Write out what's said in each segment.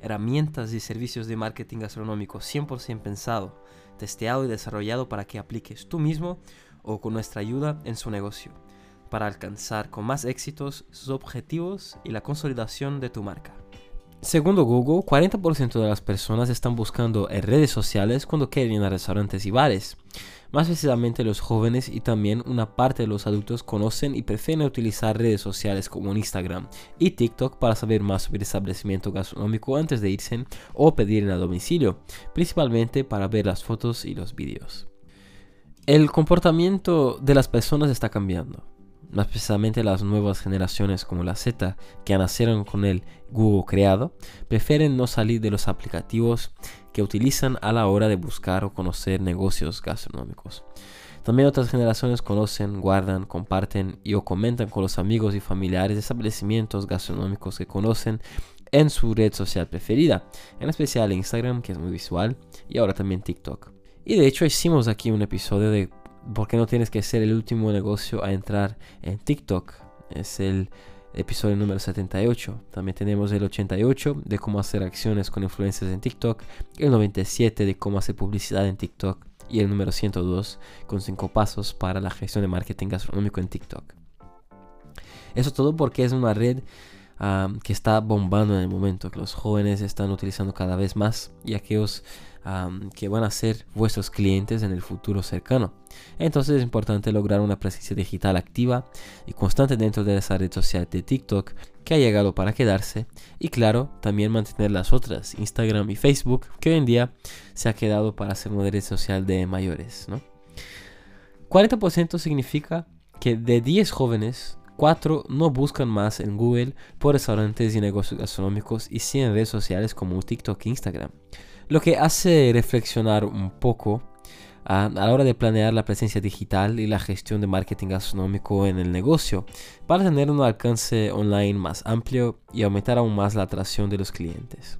herramientas y servicios de marketing gastronómico 100% pensado testeado y desarrollado para que apliques tú mismo o con nuestra ayuda en su negocio, para alcanzar con más éxitos sus objetivos y la consolidación de tu marca. Segundo Google, 40% de las personas están buscando en redes sociales cuando quieren ir a restaurantes y bares. Más precisamente los jóvenes y también una parte de los adultos conocen y prefieren utilizar redes sociales como Instagram y TikTok para saber más sobre el establecimiento gastronómico antes de irse o pedir a domicilio, principalmente para ver las fotos y los vídeos. El comportamiento de las personas está cambiando más precisamente las nuevas generaciones como la Z, que nacieron con el Google creado, prefieren no salir de los aplicativos que utilizan a la hora de buscar o conocer negocios gastronómicos. También otras generaciones conocen, guardan, comparten y comentan con los amigos y familiares de establecimientos gastronómicos que conocen en su red social preferida, en especial Instagram, que es muy visual, y ahora también TikTok. Y de hecho hicimos aquí un episodio de ¿Por qué no tienes que ser el último negocio a entrar en TikTok? Es el episodio número 78. También tenemos el 88 de cómo hacer acciones con influencers en TikTok, el 97 de cómo hacer publicidad en TikTok y el número 102 con 5 pasos para la gestión de marketing gastronómico en TikTok. Eso todo porque es una red que está bombando en el momento, que los jóvenes están utilizando cada vez más y aquellos que van a ser vuestros clientes en el futuro cercano. Entonces es importante lograr una presencia digital activa y constante dentro de esa red social de TikTok que ha llegado para quedarse y claro, también mantener las otras, Instagram y Facebook, que hoy en día se ha quedado para ser una red social de mayores. 40% significa que de 10 jóvenes 4 no buscan más en Google por restaurantes y negocios gastronómicos y sí en redes sociales como TikTok e Instagram. Lo que hace reflexionar un poco a, la hora de planear la presencia digital y la gestión de marketing gastronómico en el negocio para tener un alcance online más amplio y aumentar aún más la atracción de los clientes.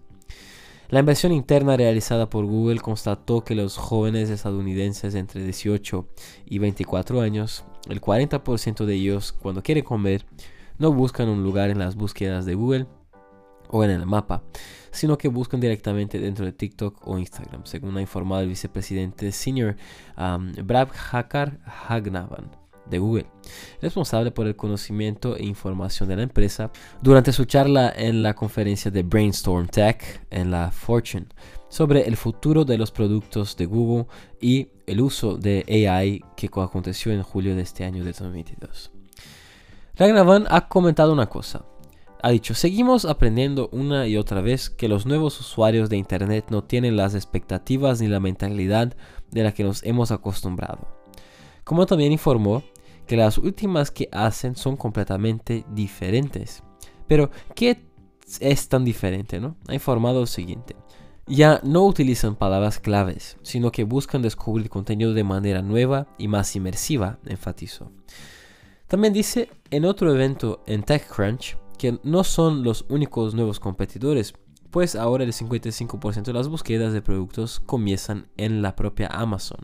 La inversión interna realizada por Google constató que los jóvenes estadounidenses entre 18 y 24 años, el 40% de ellos cuando quieren comer, no buscan un lugar en las búsquedas de Google o en el mapa, sino que buscan directamente dentro de TikTok o Instagram, según ha informado el vicepresidente senior um, Brad Hakar Hagnavan de Google, responsable por el conocimiento e información de la empresa, durante su charla en la conferencia de Brainstorm Tech en la Fortune sobre el futuro de los productos de Google y el uso de AI que aconteció en julio de este año de 2022. Ragnavan ha comentado una cosa. Ha dicho, seguimos aprendiendo una y otra vez que los nuevos usuarios de Internet no tienen las expectativas ni la mentalidad de la que nos hemos acostumbrado. Como también informó que las últimas que hacen son completamente diferentes. Pero, ¿qué es tan diferente? Ha informado lo siguiente. Ya no utilizan palabras claves, sino que buscan descubrir contenido de manera nueva y más inmersiva, enfatizó. También dice en otro evento en TechCrunch que no son los únicos nuevos competidores, pues ahora el 55% de las búsquedas de productos comienzan en la propia Amazon.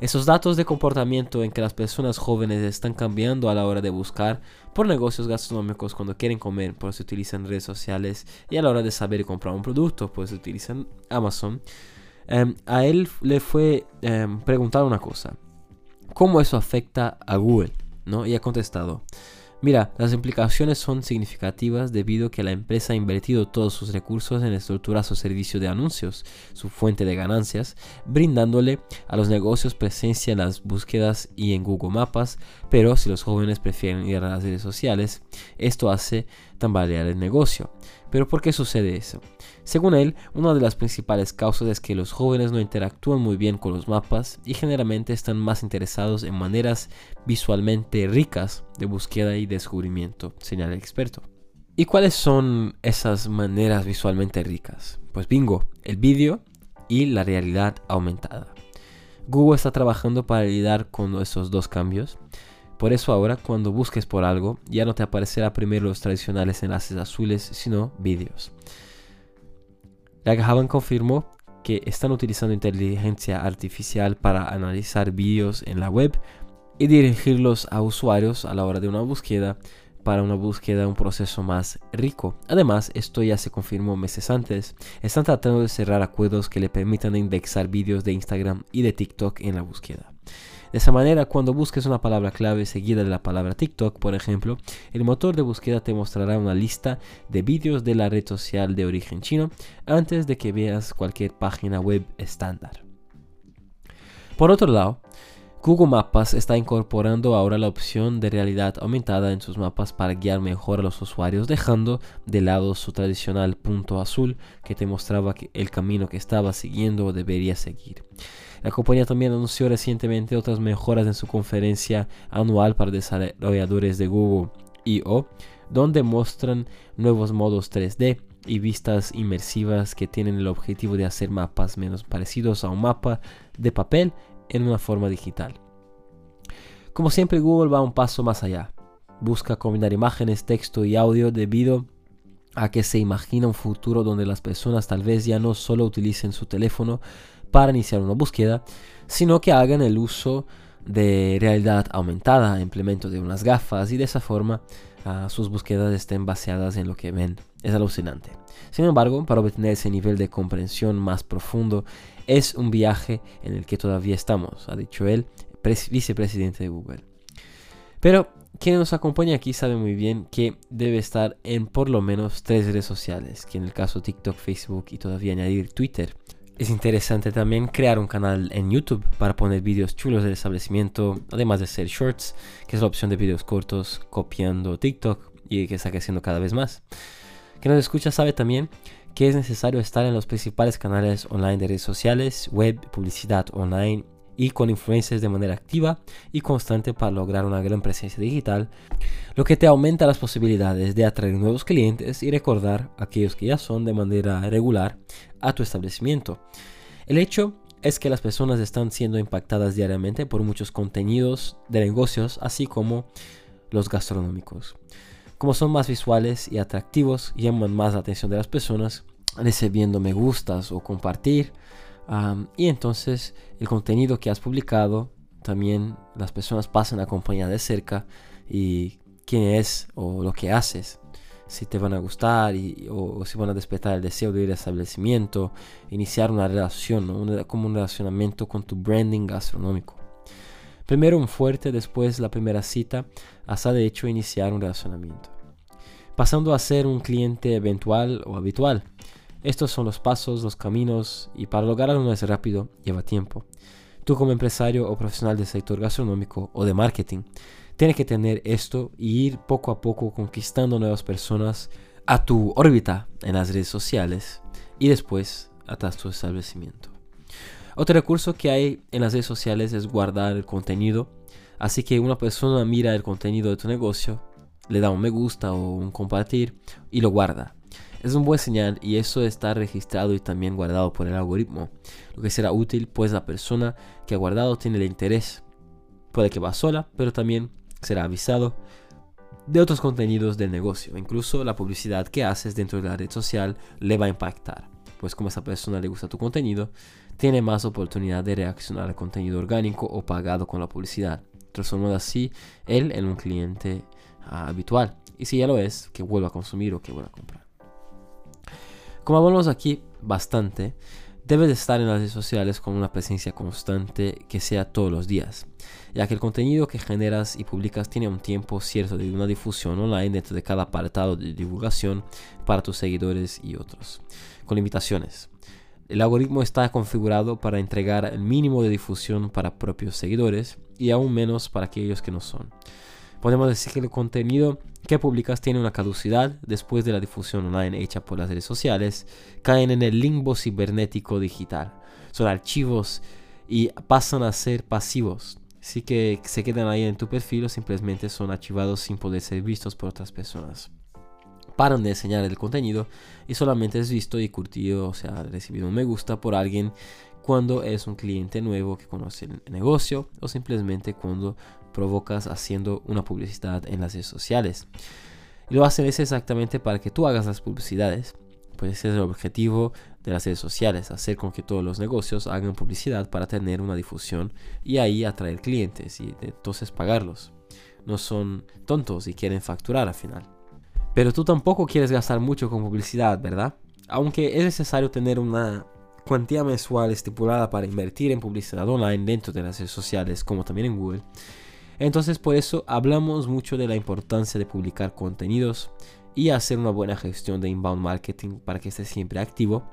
Esos datos de comportamiento en que las personas jóvenes están cambiando a la hora de buscar por negocios gastronómicos cuando quieren comer, pues utilizan redes sociales y a la hora de saber comprar un producto, pues utilizan Amazon. Em, a él le fue eh, preguntar una cosa, ¿cómo eso afecta a Google? ¿No? Y ha contestado, Mira, las implicaciones son significativas debido a que la empresa ha invertido todos sus recursos en estructurar su servicio de anuncios, su fuente de ganancias, brindándole a los negocios presencia en las búsquedas y en Google Mapas, pero si los jóvenes prefieren ir a las redes sociales, esto hace tambalear el negocio. Pero ¿por qué sucede eso? Según él, una de las principales causas es que los jóvenes no interactúan muy bien con los mapas y generalmente están más interesados en maneras visualmente ricas de búsqueda y descubrimiento, señala el experto. ¿Y cuáles son esas maneras visualmente ricas? Pues bingo, el vídeo y la realidad aumentada. Google está trabajando para lidiar con esos dos cambios. Por eso ahora cuando busques por algo ya no te aparecerá primero los tradicionales enlaces azules, sino vídeos. Raghavan confirmó que están utilizando inteligencia artificial para analizar vídeos en la web y dirigirlos a usuarios a la hora de una búsqueda para una búsqueda un proceso más rico. Además, esto ya se confirmó meses antes. Están tratando de cerrar acuerdos que le permitan indexar vídeos de Instagram y de TikTok en la búsqueda. De esa manera, cuando busques una palabra clave seguida de la palabra TikTok, por ejemplo, el motor de búsqueda te mostrará una lista de vídeos de la red social de origen chino antes de que veas cualquier página web estándar. Por otro lado, Google Maps está incorporando ahora la opción de realidad aumentada en sus mapas para guiar mejor a los usuarios, dejando de lado su tradicional punto azul que te mostraba el camino que estaba siguiendo o debería seguir. La compañía también anunció recientemente otras mejoras en su conferencia anual para desarrolladores de Google I.O., donde muestran nuevos modos 3D y vistas inmersivas que tienen el objetivo de hacer mapas menos parecidos a un mapa de papel en una forma digital. Como siempre, Google va un paso más allá. Busca combinar imágenes, texto y audio debido a que se imagina un futuro donde las personas tal vez ya no solo utilicen su teléfono para iniciar una búsqueda, sino que hagan el uso de realidad aumentada, implemento de unas gafas y de esa forma ah, sus búsquedas estén basadas en lo que ven. Es alucinante. Sin embargo, para obtener ese nivel de comprensión más profundo, es un viaje en el que todavía estamos, ha dicho él, vicepresidente de Google. Pero quien nos acompaña aquí sabe muy bien que debe estar en por lo menos tres redes sociales, que en el caso TikTok, Facebook y todavía añadir Twitter. Es interesante también crear un canal en YouTube para poner vídeos chulos del establecimiento, además de hacer shorts, que es la opción de vídeos cortos copiando TikTok y que está creciendo cada vez más. Quien nos escucha sabe también que es necesario estar en los principales canales online de redes sociales, web, publicidad online y con influencias de manera activa y constante para lograr una gran presencia digital, lo que te aumenta las posibilidades de atraer nuevos clientes y recordar a aquellos que ya son de manera regular a tu establecimiento. El hecho es que las personas están siendo impactadas diariamente por muchos contenidos de negocios, así como los gastronómicos. Como son más visuales y atractivos, llaman más la atención de las personas, recibiendo me gustas o compartir, y entonces el contenido que has publicado, también las personas pasan a acompañar de cerca y quién es o lo que haces. Si te van a gustar y, o, si van a despertar el deseo de ir al establecimiento, iniciar una relación, como un relacionamiento con tu branding gastronómico. Primero un fuerte, después la primera cita, hasta de hecho iniciar un relacionamiento. Pasando a ser un cliente eventual o habitual. Estos son los pasos, los caminos y para lograrlo no es rápido, lleva tiempo. Tú como empresario o profesional del sector gastronómico o de marketing, tienes que tener esto y ir poco a poco conquistando nuevas personas a tu órbita en las redes sociales y después hasta tu establecimiento. Otro recurso que hay en las redes sociales es guardar el contenido. Así que una persona mira el contenido de tu negocio, le da un me gusta o un compartir y lo guarda. Es un buen señal y eso está registrado y también guardado por el algoritmo, lo que será útil pues la persona que ha guardado tiene el interés. Puede que va sola, pero también será avisado de otros contenidos del negocio. Incluso la publicidad que haces dentro de la red social le va a impactar, pues como a esa persona le gusta tu contenido, tiene más oportunidad de reaccionar al contenido orgánico o pagado con la publicidad, transformando así él en un cliente ah, habitual. Y si ya lo es, que vuelva a consumir o que vuelva a comprar. Como hablamos aquí bastante, debes estar en las redes sociales con una presencia constante que sea todos los días, ya que el contenido que generas y publicas tiene un tiempo cierto de una difusión online dentro de cada apartado de divulgación para tus seguidores y otros, con limitaciones. El algoritmo está configurado para entregar el mínimo de difusión para propios seguidores y aún menos para aquellos que no son. Podemos decir que el contenido que publicas tiene una caducidad después de la difusión online hecha por las redes sociales, caen en el limbo cibernético digital. Son archivos y pasan a ser pasivos. Así que se quedan ahí en tu perfil o simplemente son archivados sin poder ser vistos por otras personas. paran de enseñar el contenido y solamente es visto y curtido, o sea, recibido un me gusta por alguien cuando es un cliente nuevo que conoce el negocio o simplemente cuando provocas haciendo una publicidad en las redes sociales. Y lo hacen es exactamente para que tú hagas las publicidades. Pues ese es el objetivo de las redes sociales, hacer con que todos los negocios hagan publicidad para tener una difusión y ahí atraer clientes y entonces pagarlos. No son tontos y quieren facturar al final. Pero tú tampoco quieres gastar mucho con publicidad, ¿verdad? Aunque es necesario tener una cuantía mensual estipulada para invertir en publicidad online dentro de las redes sociales como también en Google. Entonces por eso hablamos mucho de la importancia de publicar contenidos y hacer una buena gestión de inbound marketing para que esté siempre activo,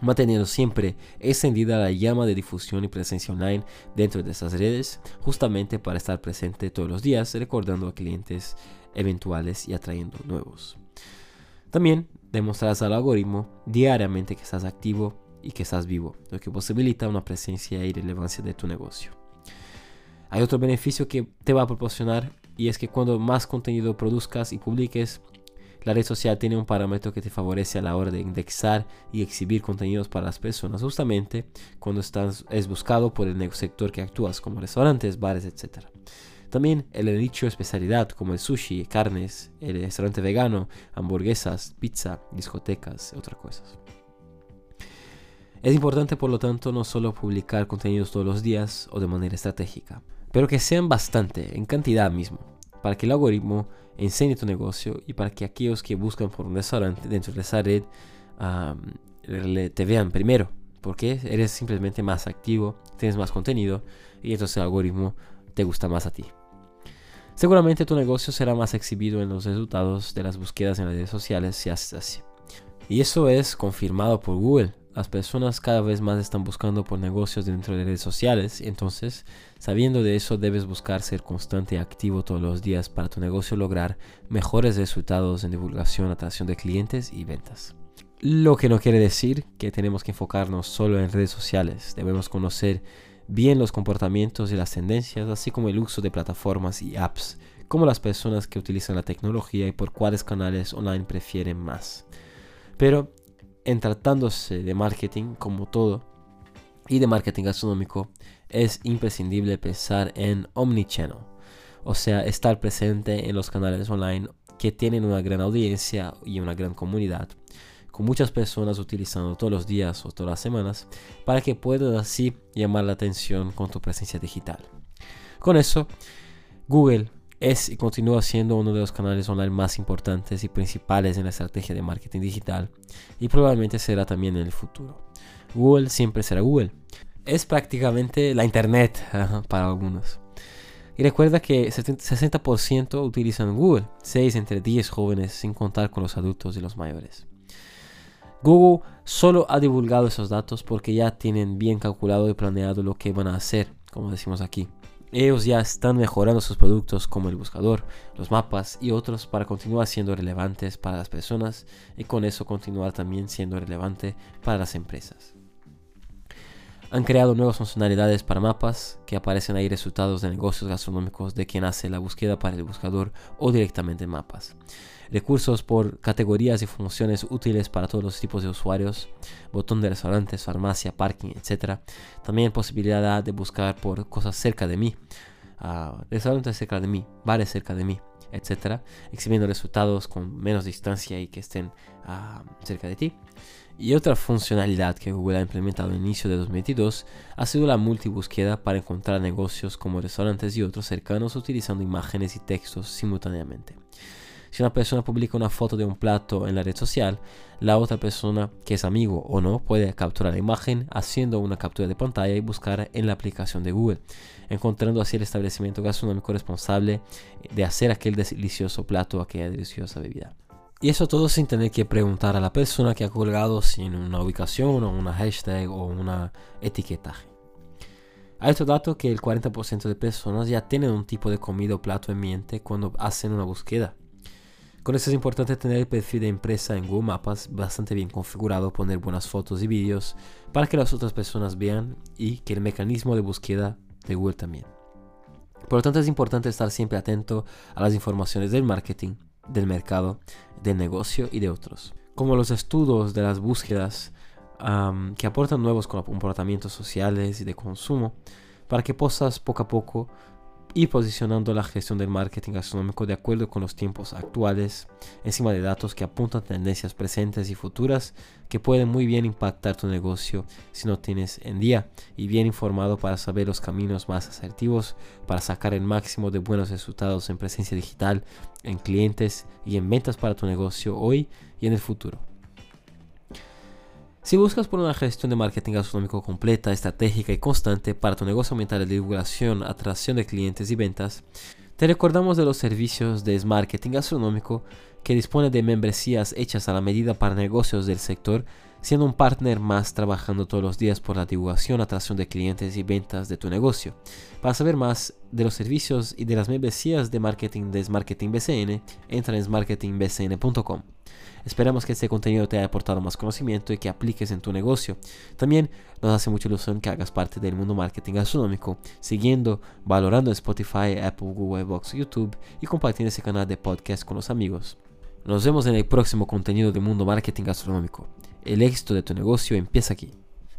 manteniendo siempre encendida la llama de difusión y presencia online dentro de esas redes, justamente para estar presente todos los días recordando a clientes eventuales y atrayendo nuevos. También demostrarás al algoritmo diariamente que estás activo y que estás vivo, lo que posibilita una presencia y relevancia de tu negocio. Hay otro beneficio que te va a proporcionar y es que cuando más contenido produzcas y publiques, la red social tiene un parámetro que te favorece a la hora de indexar y exhibir contenidos para las personas, justamente cuando estás, es buscado por el sector que actúas, como restaurantes, bares, etc. También el dicho especialidad como el sushi, carnes, el restaurante vegano, hamburguesas, pizza, discotecas, otras cosas. Es importante, por lo tanto, no solo publicar contenidos todos los días o de manera estratégica, pero que sean bastante, en cantidad mismo, para que el algoritmo enseñe tu negocio y para que aquellos que buscan por un restaurante dentro de esa red te vean primero, porque eres simplemente más activo, tienes más contenido y entonces el algoritmo te gusta más a ti. Seguramente tu negocio será más exhibido en los resultados de las búsquedas en las redes sociales si haces así. Y eso es confirmado por Google las personas cada vez más están buscando por negocios dentro de redes sociales, entonces, sabiendo de eso, debes buscar ser constante y activo todos los días para tu negocio lograr mejores resultados en divulgación, atracción de clientes y ventas. Lo que no quiere decir que tenemos que enfocarnos solo en redes sociales, debemos conocer bien los comportamientos y las tendencias, así como el uso de plataformas y apps, como las personas que utilizan la tecnología y por cuáles canales online prefieren más. Pero en tratándose de marketing como todo y de marketing gastronómico, es imprescindible pensar en omnichannel, o sea, estar presente en los canales online que tienen una gran audiencia y una gran comunidad, con muchas personas utilizando todos los días o todas las semanas, para que puedas así llamar la atención con tu presencia digital. Con eso, Google es y continúa siendo uno de los canales online más importantes y principales en la estrategia de marketing digital y probablemente será también en el futuro. Google siempre será Google. Es prácticamente la Internet para algunos. Y recuerda que 60% utilizan Google, 6 entre 10 jóvenes sin contar con los adultos y los mayores. Google solo ha divulgado esos datos porque ya tienen bien calculado y planeado lo que van a hacer, como decimos aquí. Ellos ya están mejorando sus productos como el buscador, los mapas y otros para continuar siendo relevantes para las personas y con eso continuar también siendo relevante para las empresas. Han creado nuevas funcionalidades para mapas que aparecen ahí resultados de negocios gastronómicos de quien hace la búsqueda para el buscador o directamente en mapas recursos por categorías y funciones útiles para todos los tipos de usuarios, botón de restaurantes, farmacia, parking, etc. También posibilidad de buscar por cosas cerca de mí, uh, restaurantes cerca de mí, bares cerca de mí, etc. Exhibiendo resultados con menos distancia y que estén ah, cerca de ti. Y otra funcionalidad que Google ha implementado al inicio de 2022 ha sido la multibúsqueda para encontrar negocios como restaurantes y otros cercanos utilizando imágenes y textos simultáneamente. Si una persona publica una foto de un plato en la red social, la otra persona que es amigo o no puede capturar la imagen haciendo una captura de pantalla y buscar en la aplicación de Google, encontrando así el establecimiento gastronómico responsable de hacer aquel delicioso plato o aquella deliciosa bebida. Y eso todo sin tener que preguntar a la persona que ha colgado sin una ubicación o una hashtag o una etiquetaje. Hay otro dato que el 40% de personas ya tienen un tipo de comida o plato en mente cuando hacen una búsqueda. Con eso es importante tener el perfil de empresa en Google Maps bastante bien configurado, poner buenas fotos y vídeos para que las otras personas vean y que el mecanismo de búsqueda de Google también. Por lo tanto es importante estar siempre atento a las informaciones del marketing del mercado, del negocio y de otros. Como los estudios de las búsquedas que aportan nuevos comportamientos sociales y de consumo para que puedas poco a poco ir posicionando la gestión del marketing gastronómico de acuerdo con los tiempos actuales, encima de datos que apuntan tendencias presentes y futuras que pueden muy bien impactar tu negocio si no tienes en día y bien informado para saber los caminos más asertivos para sacar el máximo de buenos resultados en presencia digital, en clientes y en ventas para tu negocio hoy y en el futuro. Si buscas por una gestión de marketing gastronómico completa, estratégica y constante para tu negocio aumentar la divulgación, atracción de clientes y ventas, te recordamos de los servicios de marketing gastronómico que dispone de membresías hechas a la medida para negocios del sector, siendo un partner más trabajando todos los días por la divulgación, atracción de clientes y ventas de tu negocio. Para saber más de los servicios y de las membresías de marketing de BCN, entra en marketingbcn.com. Esperamos que este contenido te haya aportado más conocimiento y que apliques en tu negocio. También nos hace mucha ilusión que hagas parte del mundo marketing gastronómico, siguiendo, valorando Spotify, Apple, Google, Box, YouTube y compartiendo ese canal de podcast con los amigos. Nos vemos en el próximo contenido del mundo marketing gastronómico. El éxito de tu negocio empieza aquí.